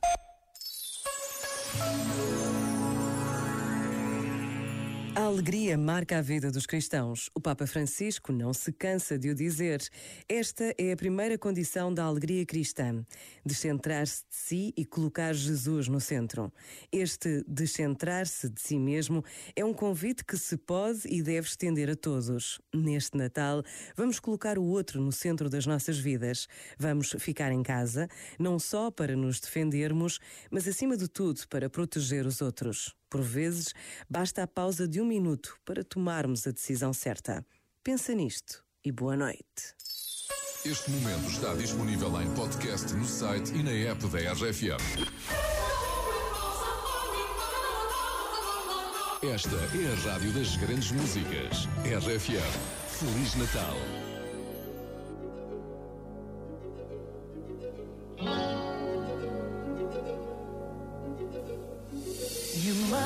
faz. A alegria marca a vida dos cristãos. O Papa Francisco não se cansa de o dizer. Esta é a primeira condição da alegria cristã: descentrar-se de si e colocar Jesus no centro. Este descentrar-se de si mesmo é um convite que se pode e deve estender a todos. Neste Natal, vamos colocar o outro no centro das nossas vidas. Vamos ficar em casa, não só para nos defendermos, mas acima de tudo para proteger os outros. Por vezes, basta a pausa de um minuto para tomarmos a decisão certa. Pensa nisto e boa noite. Este momento está disponível em podcast no site e na app da RFM. Esta é a rádio das grandes músicas. RFM. Feliz Natal.